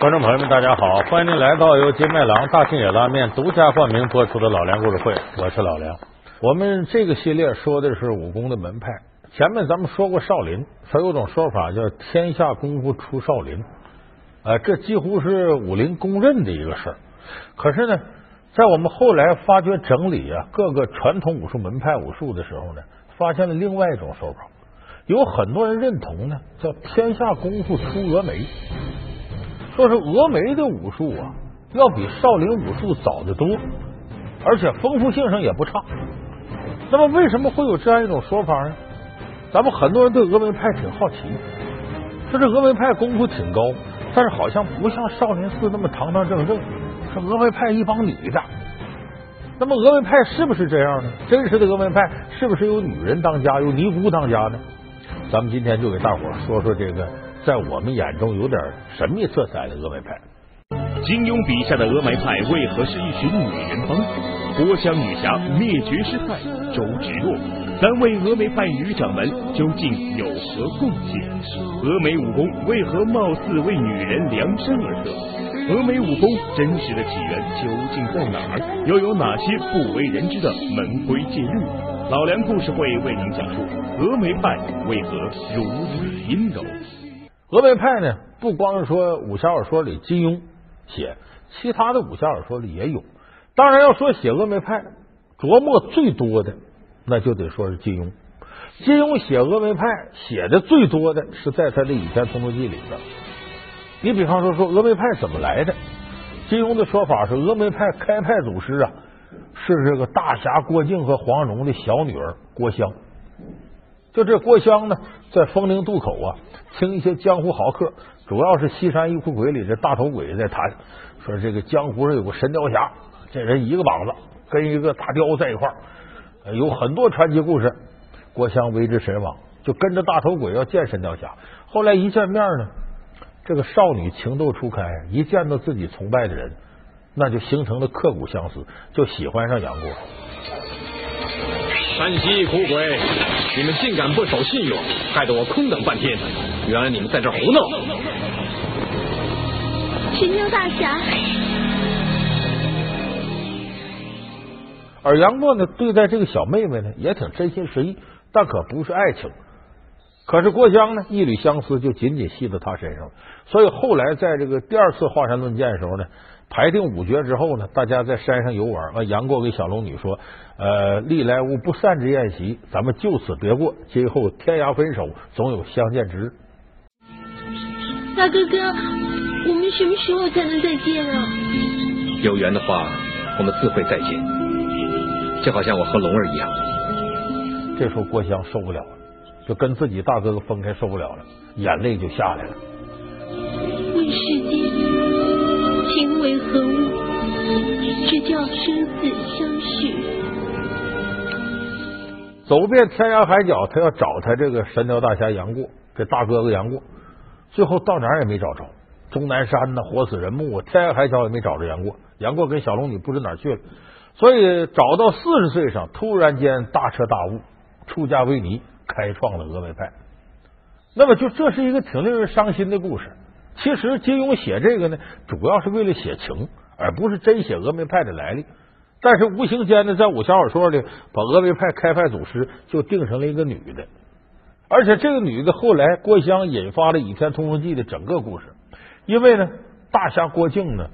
观众朋友们，大家好！欢迎您来到由金麦郎大庆野拉面独家冠名播出的《老梁故事会》，我是老梁。我们这个系列说的是武功的门派。前面咱们说过少林，它有种说法叫“天下功夫出少林”，呃，这几乎是武林公认的一个事儿。可是呢，在我们后来发掘整理啊各个传统武术门派武术的时候呢，发现了另外一种说法，有很多人认同呢，叫“天下功夫出峨眉”。说是峨眉的武术啊，要比少林武术早得多，而且丰富性上也不差。那么为什么会有这样一种说法呢？咱们很多人对峨眉派挺好奇，说这峨眉派功夫挺高，但是好像不像少林寺那么堂堂正正。说峨眉派一帮女的，那么峨眉派是不是这样呢？真实的峨眉派是不是有女人当家，有尼姑当家呢？咱们今天就给大伙说说这个。在我们眼中有点神秘色彩的峨眉派，金庸笔下的峨眉派为何是一群女人帮？郭襄女侠灭绝师太周芷若，三位峨眉派女掌门究竟有何贡献？峨眉武功为何貌似为女人量身而设？峨眉武功真实的起源究竟在哪儿？又有哪些不为人知的门规戒律？老梁故事会为您讲述峨眉派为何如此阴柔。峨眉派呢，不光是说武侠小说里金庸写，其他的武侠小说里也有。当然要说写峨眉派琢磨最多的，那就得说是金庸。金庸写峨眉派写的最多的是在他的《倚天屠龙记》里边。你比方说说峨眉派怎么来的？金庸的说法是峨眉派开派祖师啊，是这个大侠郭靖和黄蓉的小女儿郭襄。就这郭襄呢，在风陵渡口啊。听一些江湖豪客，主要是西山一库鬼里的大头鬼在谈，说这个江湖上有个神雕侠，这人一个膀子跟一个大雕在一块儿，有很多传奇故事。郭襄为之神往，就跟着大头鬼要见神雕侠。后来一见面呢，这个少女情窦初开，一见到自己崇拜的人，那就形成了刻骨相思，就喜欢上杨过。山西苦鬼，你们竟敢不守信用，害得我空等半天。原来你们在这胡闹！神牛大侠。而杨过呢，对待这个小妹妹呢，也挺真心实意，但可不是爱情。可是郭襄呢，一缕相思就紧紧系在他身上，所以后来在这个第二次华山论剑的时候呢。排定五绝之后呢，大家在山上游玩。完，杨过给小龙女说：“呃，历来无不散之宴席，咱们就此别过，今后天涯分手，总有相见之日。”大哥哥，我们什么时候才能再见啊？有缘的话，我们自会再见。就好像我和龙儿一样。这时候郭襄受不了了，就跟自己大哥哥分开，受不了了，眼泪就下来了。为何物？只叫生死相许。走遍天涯海角，他要找他这个神雕大侠杨过，这大哥哥杨过，最后到哪儿也没找着。终南山呢，活死人墓，天涯海角也没找着杨过。杨过跟小龙女不知哪儿去了，所以找到四十岁上，突然间大彻大悟，出家为尼，开创了峨眉派。那么，就这是一个挺令人伤心的故事。其实金庸写这个呢，主要是为了写情，而不是真写峨眉派的来历。但是无形间呢，在武侠小说里，把峨眉派开派祖师就定成了一个女的，而且这个女的后来郭襄引发了《倚天屠龙记》的整个故事。因为呢，大侠郭靖呢，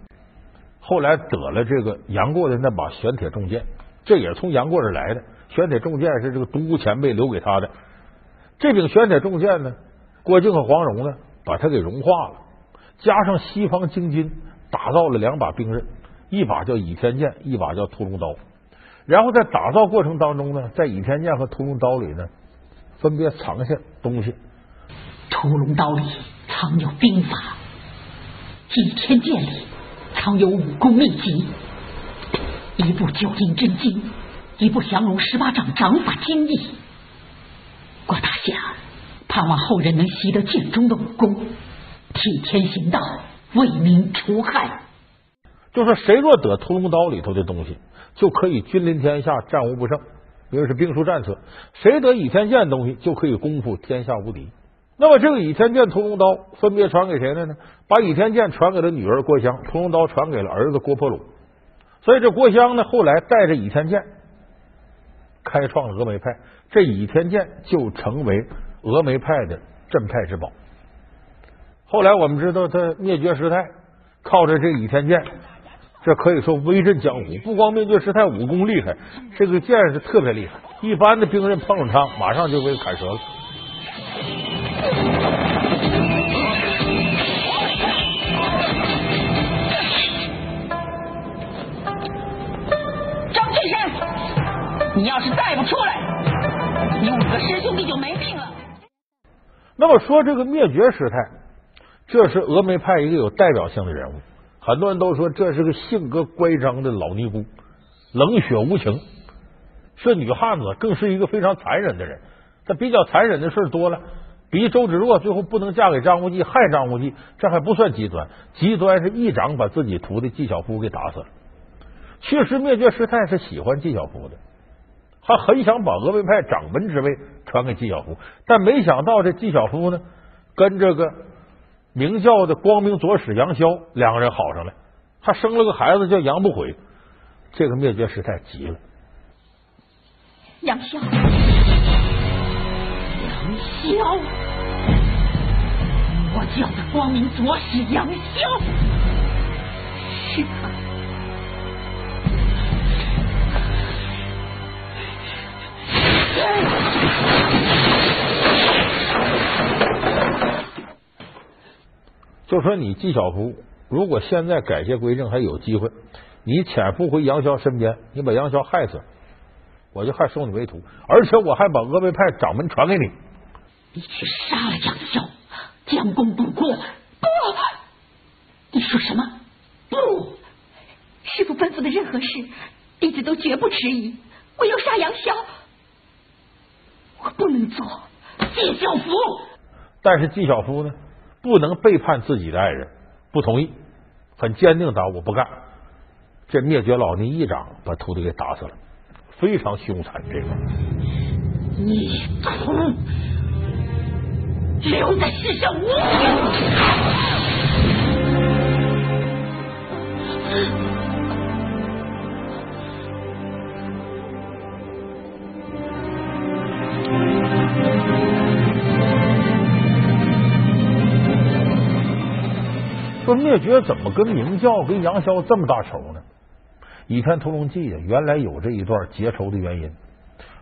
后来得了这个杨过的那把玄铁重剑，这也从杨过这来的。玄铁重剑是这个独孤前辈留给他的。这柄玄铁重剑呢，郭靖和黄蓉呢，把它给融化了。加上西方精金，打造了两把兵刃，一把叫倚天剑，一把叫屠龙刀。然后在打造过程当中呢，在倚天剑和屠龙刀里呢，分别藏下东西。屠龙刀里藏有兵法，倚天剑里藏有武功秘籍，一部九阴真经，一部降龙十八掌掌法经义。郭大侠，盼望后人能习得剑中的武功。替天行道，为民除害。就说谁若得屠龙刀里头的东西，就可以君临天下，战无不胜，因为是兵书战策。谁得倚天剑东西，就可以功夫天下无敌。那么这个倚天剑、屠龙刀分别传给谁了呢？把倚天剑传给了女儿郭襄，屠龙刀传给了儿子郭破虏。所以这郭襄呢，后来带着倚天剑开创了峨眉派，这倚天剑就成为峨眉派的镇派之宝。后来我们知道，他灭绝师太靠着这倚天剑，这可以说威震江湖。不光灭绝师太武功厉害，这个剑是特别厉害，一般的兵刃碰上他，马上就被砍折了。张翠山，你要是再不出来，你五个师兄弟就没命了。那么说这个灭绝师太，这是峨眉派一个有代表性的人物。很多人都说这是个性格乖张的老尼姑，冷血无情，是女汉子，更是一个非常残忍的人。他比较残忍的事多了，比周芷若最后不能嫁给张无忌，害张无忌，这还不算极端。极端是一掌把自己徒弟纪晓芙给打死了。确实，灭绝师太是喜欢纪晓芙的，她很想把峨眉派掌门之位传给纪晓芙，但没想到这纪晓芙呢，跟这个明教的光明左使杨逍两个人好上了，还生了个孩子叫杨不悔。这个灭绝师太急了，杨逍，杨逍，我叫的光明左使杨逍，是他。就说你纪晓芙，如果现在改邪归正还有机会，你潜伏回杨逍身边，你把杨逍害死，我就还收你为徒，而且我还把峨眉派掌门传给你。你去杀了杨逍，将功补过。不，你说什么？不，师傅吩咐的任何事，弟子都绝不迟疑。我要杀杨逍，我不能做。纪晓芙，但是纪晓芙呢，不能背叛自己的爱人，不同意，很坚定的我不干。这灭绝老尼一掌把徒弟给打死了，非常凶残。这个你徒留在世上无觉怎么跟明教跟杨逍这么大仇呢？《倚天屠龙记》啊，原来有这一段结仇的原因，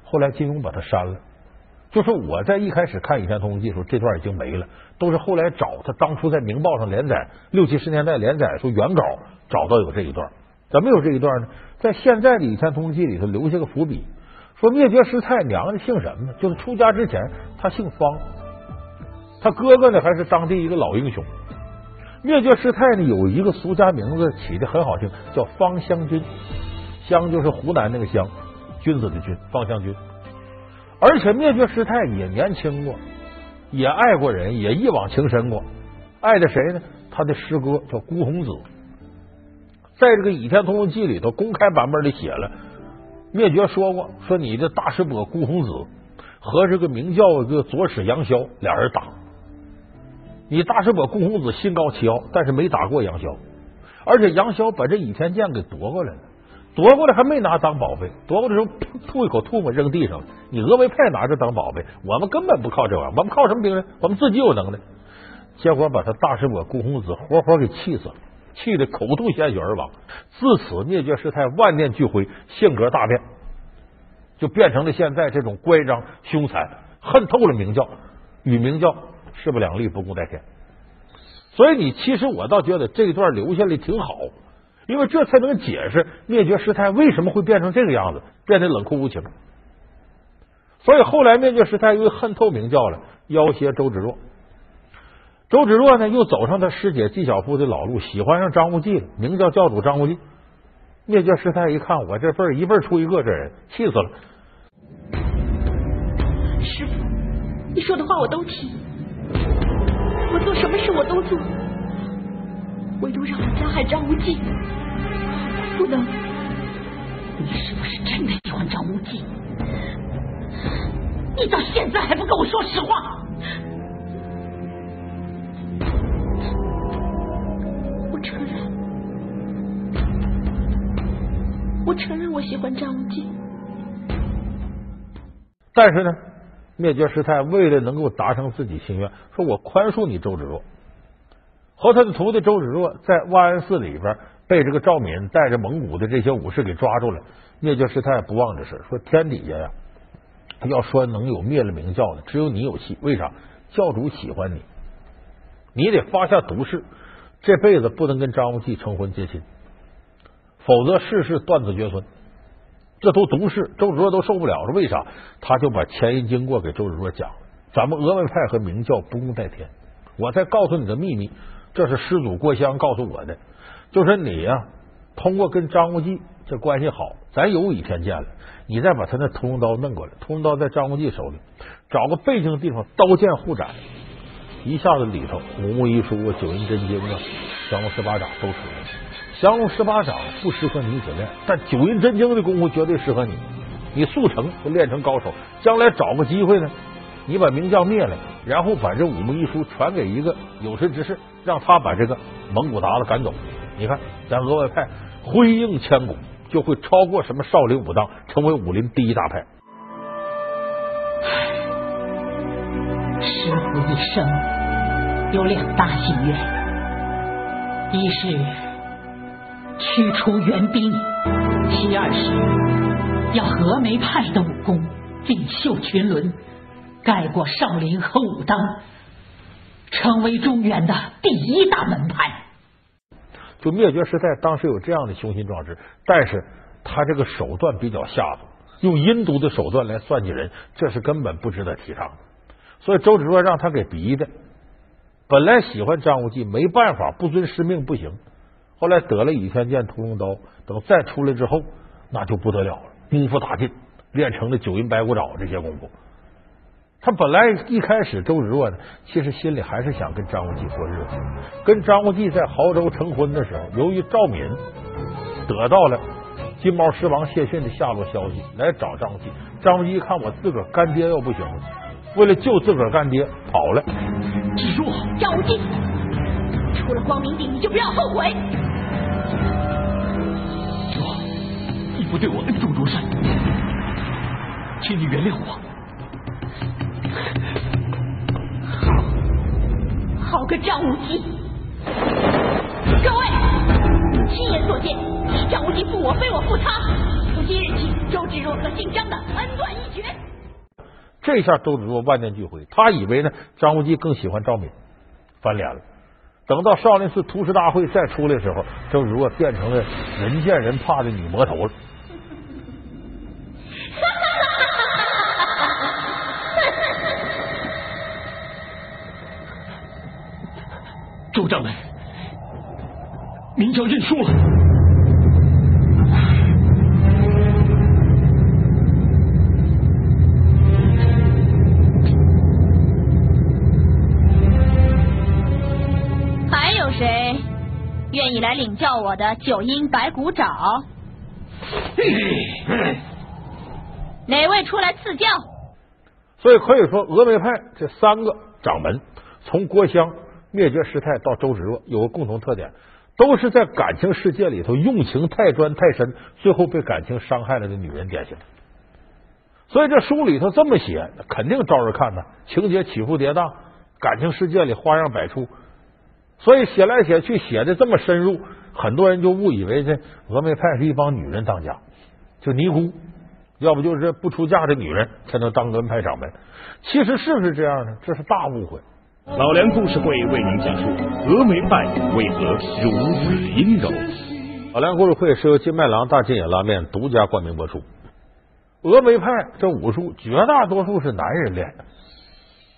后来金庸把它删了。就说我在一开始看《倚天屠龙记》的时候，这段已经没了，都是后来找他当初在《明报》上连载六七十年代连载说原稿找到有这一段。怎么有这一段呢？在现在的《倚天屠龙记》里头留下个伏笔，说灭绝师太娘家姓什么？就是出家之前他姓方，他哥哥呢还是当地一个老英雄。灭绝师太呢有一个俗家名字起的很好听，叫方香君，香就是湖南那个香，君子的君，方香君。而且灭绝师太也年轻过，也爱过人，也一往情深过。爱的谁呢？他的师哥叫孤鸿子，在这个《倚天屠龙记》里头公开版本里写了，灭绝说过，说你的大师伯孤鸿子和这个明教这个左使杨逍俩人打。你大师伯顾公子心高气傲，但是没打过杨逍，而且杨逍把这倚天剑给夺过来了，夺过来还没拿当宝贝，夺过来时候吐一口唾沫扔地上了。你峨眉派拿着当宝贝，我们根本不靠这玩意儿，我们靠什么兵刃？我们自己有能耐。结果把他大师伯顾公子活活给气死了，气得口吐鲜血而亡。自此灭绝师太万念俱灰，性格大变，就变成了现在这种乖张凶残，恨透了明教，与明教。势不两立，不共戴天。所以你其实我倒觉得这一段留下来挺好，因为这才能解释灭绝师太为什么会变成这个样子，变得冷酷无情。所以后来灭绝师太因为恨透明教了，要挟周芷若。周芷若呢，又走上他师姐纪晓芙的老路，喜欢上张无忌了。明教教主张无忌，灭绝师太一看，我这辈一辈出一个这人，气死了。师傅，你说的话我都听。我做什么事我都做，唯独让我加害张无忌，不能！你是不是真的喜欢张无忌？你到现在还不跟我说实话？我承认，我承认我喜欢张无忌。但是呢？灭绝师太为了能够达成自己心愿，说我宽恕你周芷若。和他的徒弟周芷若在万安寺里边被这个赵敏带着蒙古的这些武士给抓住了。灭绝师太不忘这事，说天底下呀，要说能有灭了明教的，只有你有戏。为啥？教主喜欢你，你得发下毒誓，这辈子不能跟张无忌成婚结亲，否则世世断子绝孙。这都毒誓，周芷若都受不了了。为啥？他就把前因经过给周芷若讲了。咱们峨眉派和明教不共戴天。我再告诉你个秘密，这是师祖郭襄告诉我的，就是你呀，通过跟张无忌这关系好，咱有倚天剑了，你再把他那屠龙刀弄过来，屠龙刀在张无忌手里，找个背景地方，刀剑互斩，一下子里头五木遗书啊、九阴真经啊、降龙十八掌都出来了。降龙十八掌不适合女子练，但九阴真经的功夫绝对适合你。你速成就练成高手，将来找个机会呢，你把名将灭了，然后把这五木一书传给一个有识之士，让他把这个蒙古鞑子赶走。你看，咱峨外派辉映千古，就会超过什么少林、武当，成为武林第一大派。师傅一生有两大心愿，一是驱除援兵，其二是要峨眉派的武功锦绣群伦，盖过少林和武当，成为中原的第一大门派。就灭绝师太当时有这样的雄心壮志，但是他这个手段比较下作，用阴毒的手段来算计人，这是根本不值得提倡。所以周芷若让他给逼的，本来喜欢张无忌，没办法，不遵师命不行。后来得了倚天剑、屠龙刀，等再出来之后，那就不得了了，功夫大进，练成了九阴白骨爪这些功夫。他本来一开始周芷若呢，其实心里还是想跟张无忌过日子。跟张无忌在亳州成婚的时候，由于赵敏得到了金毛狮王谢逊的下落消息，来找张无忌。张无忌一看我自个儿干爹要不行了，为了救自个儿干爹跑了。芷若，张无忌，出了光明顶，你就不要后悔。若，义父对我恩重如山，请你原谅我。好，好个张无忌！各位，亲眼所见，张无忌负我，非我负他。从今日起，周芷若和姓张的恩断义绝。这下周芷若万念俱灰，他以为呢张无忌更喜欢赵敏，翻脸了。等到少林寺屠师大会再出来的时候，周芷若变成了人见人怕的女魔头了。周掌门，明教认输了。来领教我的九阴白骨爪？哪位出来赐教？所以可以说，峨眉派这三个掌门，从郭襄、灭绝师太到周芷若，有个共同特点，都是在感情世界里头用情太专太深，最后被感情伤害了的女人典型。所以这书里头这么写，肯定招人看呐，情节起伏跌宕，感情世界里花样百出。所以写来写去写的这么深入，很多人就误以为这峨眉派是一帮女人当家，就尼姑，要不就是不出嫁的女人才能当峨眉派掌门。其实是不是这样呢？这是大误会。老梁故事会为您讲述峨眉派为何如此阴柔。老梁故事会是由金麦郎大金眼拉面独家冠名播出。峨眉派这武术绝大多数是男人练的，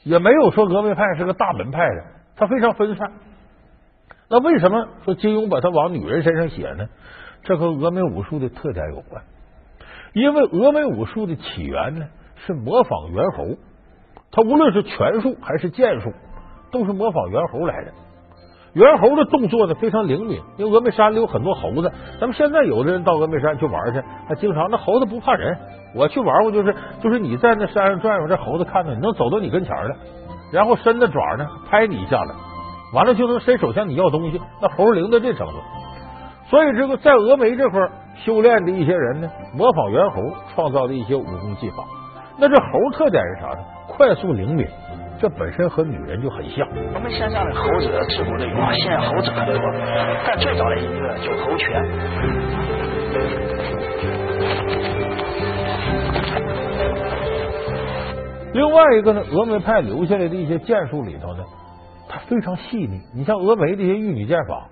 也没有说峨眉派是个大门派的，它非常分散。那为什么说金庸把它往女人身上写呢？这和峨眉武术的特点有关。因为峨眉武术的起源呢是模仿猿猴，它无论是拳术还是剑术，都是模仿猿猴来的。猿猴的动作呢非常灵敏，因为峨眉山里有很多猴子。咱们现在有的人到峨眉山去玩去，还经常那猴子不怕人。我去玩过，就是就是你在那山上转悠，这猴子看到你能走到你跟前了，然后伸着爪呢拍你一下子。完了就能伸手向你要东西，那猴灵的这程度。所以这个在峨眉这块修炼的一些人呢，模仿猿猴创造的一些武功技法。那这猴特点是啥呢？快速灵敏，这本身和女人就很像。我们现在的猴子自古就有，现在猴子很多，但最早的一个就猴拳。另外一个呢，峨眉派留下来的一些剑术里头呢，它非常细腻。你像峨眉这些玉女剑法，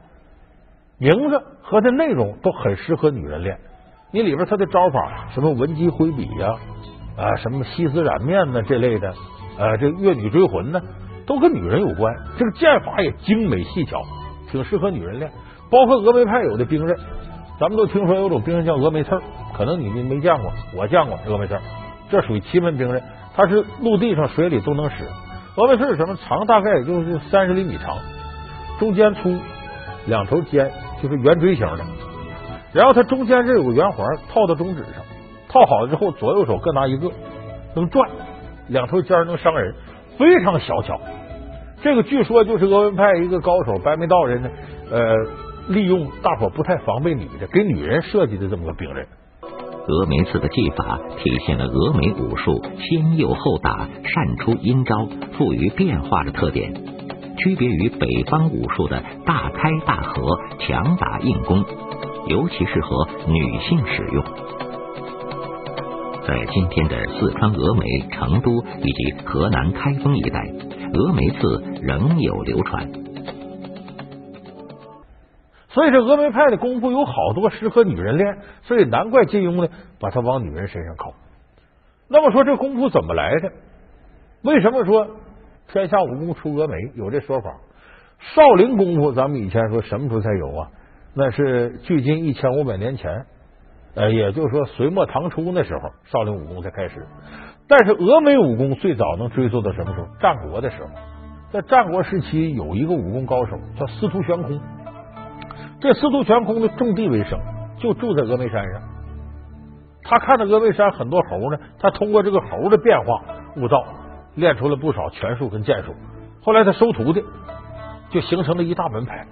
名字和这内容都很适合女人练。你里边它的招法，什么文姬挥笔呀，啊，什么西子染面呢这类的，呃，这越女追魂呢，都跟女人有关。这个剑法也精美细巧，挺适合女人练。包括峨眉派有的兵刃，咱们都听说有种兵刃叫峨眉刺，可能你们没见过，我见过峨眉刺，这属于奇门兵刃。它是陆地上、水里都能使。峨眉刺是什么？长大概也就是三十厘米长，中间粗，两头尖，就是圆锥形的。然后它中间这有个圆环，套到中指上，套好了之后，左右手各拿一个，能转，两头尖能伤人，非常小巧。这个据说就是峨眉派一个高手白眉道人呢，呃，利用大伙不太防备女的，给女人设计的这么个兵刃。峨眉刺的技法体现了峨眉武术先诱后打、善出阴招、富于变化的特点，区别于北方武术的大开大合、强打硬攻，尤其适合女性使用。在今天的四川峨眉、成都以及河南开封一带，峨眉刺仍有流传。所以这峨眉派的功夫有好多适合女人练，所以难怪金庸呢把它往女人身上靠。那么说这功夫怎么来的？为什么说天下武功出峨眉？有这说法。少林功夫咱们以前说什么时候才有啊？那是距今一千五百年前，呃，也就是说隋末唐初那时候，少林武功才开始。但是峨眉武功最早能追溯到什么时候？战国的时候，在战国时期有一个武功高手叫司徒悬空。这司徒悬空呢，种地为生，就住在峨眉山上。他看到峨眉山很多猴呢，他通过这个猴的变化悟道，练出了不少拳术跟剑术。后来他收徒弟，就形成了一大门派。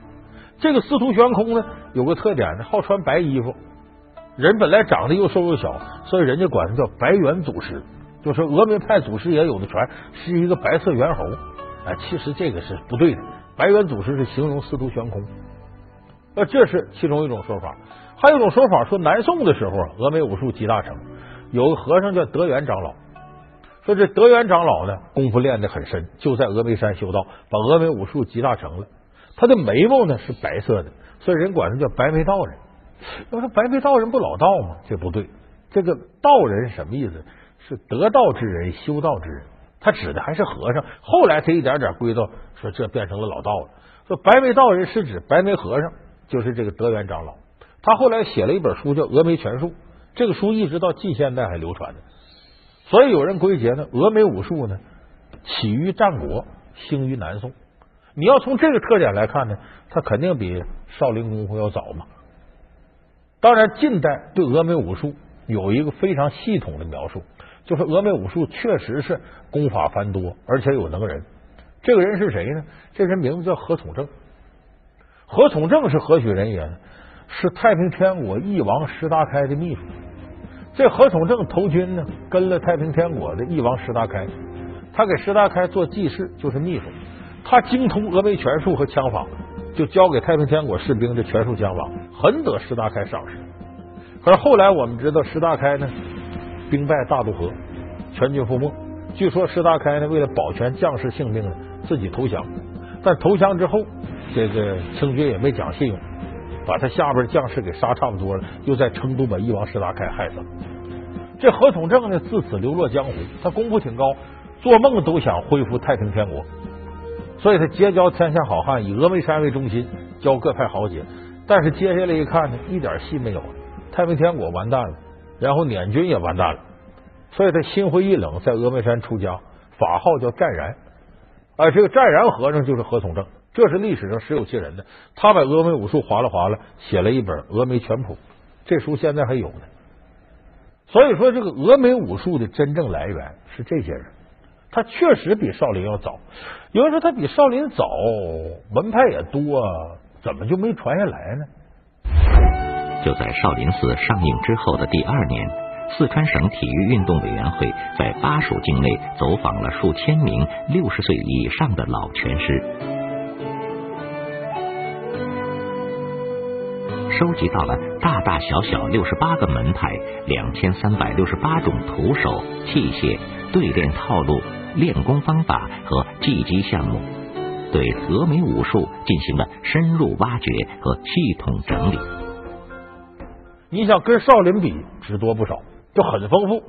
这个司徒悬空呢，有个特点呢，好穿白衣服。人本来长得又瘦又小，所以人家管他叫白猿祖师，就说峨眉派祖师爷有的传是一个白色猿猴。哎，其实这个是不对的。白猿祖师是形容司徒悬空。那这是其中一种说法，还有一种说法说南宋的时候，峨眉武术集大成，有个和尚叫德元长老，说这德元长老呢功夫练得很深，就在峨眉山修道，把峨眉武术集大成了。他的眉毛呢是白色的，所以人管他叫白眉道人。要说白眉道人不老道吗？这不对，这个道人什么意思？是得道之人，修道之人。他指的还是和尚。后来他一点点归到说这变成了老道了。说白眉道人是指白眉和尚。就是这个德元长老，他后来写了一本书叫《峨眉全书》，这个书一直到近现代还流传着。所以有人归结呢，峨眉武术呢起于战国，兴于南宋。你要从这个特点来看呢，它肯定比少林功夫要早嘛。当然，近代对峨眉武术有一个非常系统的描述，就是峨眉武术确实是功法繁多，而且有能人。这个人是谁呢？这人名字叫何从正。何从正是何许人也呢？是太平天国翼王石达开的秘书。这何从正投军呢，跟了太平天国的翼王石达开，他给石达开做记事，就是秘书。他精通峨眉拳术和枪法，就教给太平天国士兵的拳术枪法，很得石达开赏识。可是后来我们知道，石达开呢兵败大渡河，全军覆没。据说石达开呢为了保全将士性命呢，自己投降。但投降之后。这个清军也没讲信用，把他下边将士给杀差不多了，又在成都把翼王石达开害死了。这何从正呢，自此流落江湖。他功夫挺高，做梦都想恢复太平天国，所以他结交天下好汉，以峨眉山为中心，教各派豪杰。但是接下来一看呢，一点戏没有，太平天国完蛋了，然后捻军也完蛋了，所以他心灰意冷，在峨眉山出家，法号叫湛然。啊，这个湛然和尚就是何从正。这是历史上实有其人的，他把峨眉武术划了划了，写了一本《峨眉全谱》，这书现在还有呢。所以说，这个峨眉武术的真正来源是这些人，他确实比少林要早。有人说他比少林早，门派也多，怎么就没传下来呢？就在少林寺上映之后的第二年，四川省体育运动委员会在巴蜀境内走访了数千名六十岁以上的老拳师，收集到了大大小小六十八个门派、两千三百六十八种徒手、器械、对练套路、练功方法和技击项目，对峨眉武术进行了深入挖掘和系统整理。你想跟少林比，只多不少，就很丰富。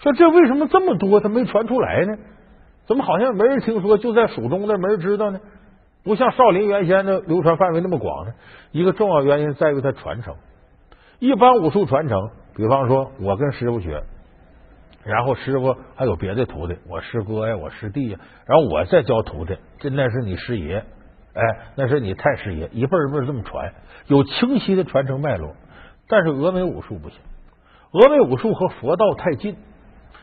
说这为什么这么多，它没传出来呢？怎么好像没人听说？就在蜀中那没人知道呢？不像少林原先的流传范围那么广呢？一个重要原因在于它传承。一般武术传承，比方说我跟师傅学，然后师傅还有别的徒弟，我师哥呀，我师弟呀，然后我再教徒弟，这那是你师爷，哎，那是你太师爷，一辈一辈这么传，有清晰的传承脉络。但是峨眉武术不行，峨眉武术和佛道太近。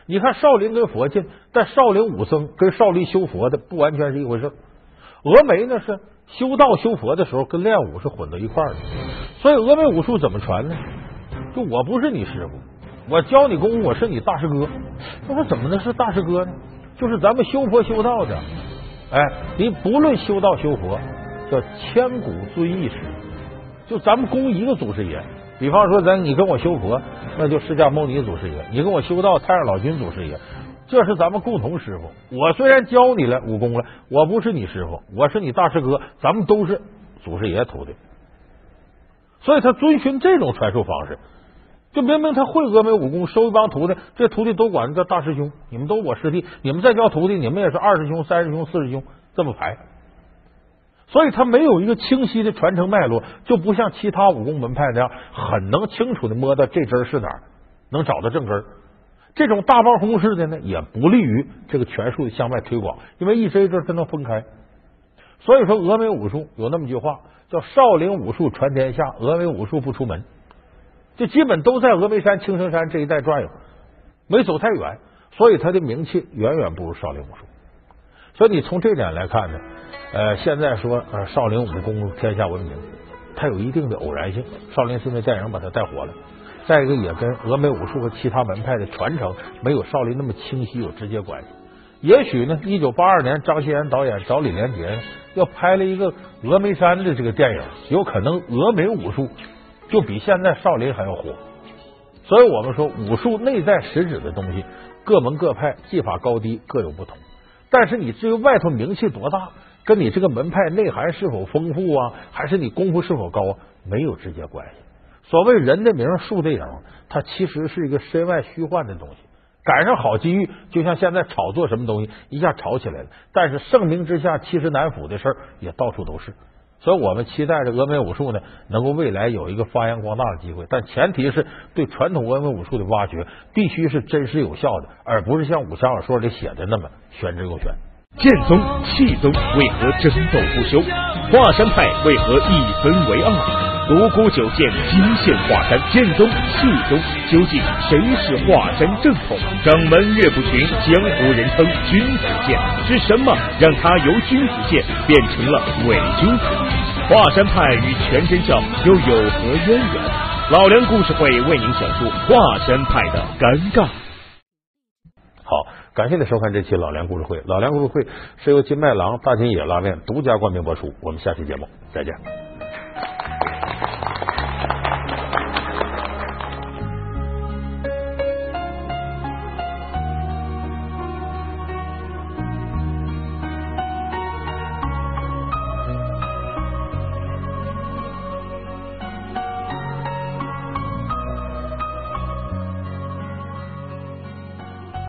你看少林跟佛近，但少林武僧跟少林修佛的不完全是一回事。峨眉呢是修道修佛的时候跟练武是混到一块儿的，所以峨眉武术怎么传呢？就我不是你师傅，我教你功夫，我是你大师哥。那我怎么能是大师哥呢？就是咱们修佛修道的，哎，你不论修道修佛，叫千古尊义师，就咱们供一个祖师爷。比方说，咱你跟我修佛，那就释迦牟尼祖师爷；你跟我修道，太上老君祖师爷。这是咱们共同师傅。我虽然教你了武功了，我不是你师傅，我是你大师哥。咱们都是祖师爷徒弟，所以他遵循这种传授方式。就明明他会峨眉武功，收一帮徒弟，这徒弟都管他叫大师兄。你们都我师弟，你们再教徒弟，你们也是二师兄、三师兄、四师兄这么排。所以他没有一个清晰的传承脉络，就不像其他武功门派那样，很能清楚的摸到这针是哪儿，能找到正根。这种大包轰式的呢，也不利于这个拳术的向外推广，因为一针一针它能分开。所以说，峨眉武术有那么句话，叫“少林武术传天下，峨眉武术不出门”，就基本都在峨眉山、青城山这一带转悠，没走太远，所以他的名气远远不如少林武术。所以你从这点来看呢？呃，现在说呃，少林武功天下闻名，它有一定的偶然性。少林寺那电影把它带火了。再一个，也跟峨眉武术和其他门派的传承没有少林那么清晰有直接关系。也许呢，一九八二年张骞言导演找李连杰要拍了一个峨眉山的这个电影，有可能峨眉武术就比现在少林还要火。所以我们说，武术内在实质的东西，各门各派技法高低各有不同。但是你至于外头名气多大？跟你这个门派内涵是否丰富啊，还是你功夫是否高，没有直接关系。所谓人的名树的影，它其实是一个身外虚幻的东西。赶上好机遇，就像现在炒作什么东西，一下炒起来了。但是盛名之下，其实难副的事儿也到处都是。所以我们期待着峨眉武术呢，能够未来有一个发扬光大的机会。但前提是对传统峨眉武术的挖掘，必须是真实有效的，而不是像武侠小说里写的那么玄之又玄。剑宗、气宗为何争斗不休？华山派为何一分为二？独孤九剑惊现华山，剑宗、气宗究竟谁是华山正统？掌门岳不群，江湖人称君子剑，是什么让他由君子剑变成了伪君子？华山派与全真教又有何渊源？老梁故事会为您讲述华山派的尴尬。好。感谢您收看这期老梁故事会。老梁故事会是由金麦郎大金野拉面独家冠名播出。我们下期节目再见。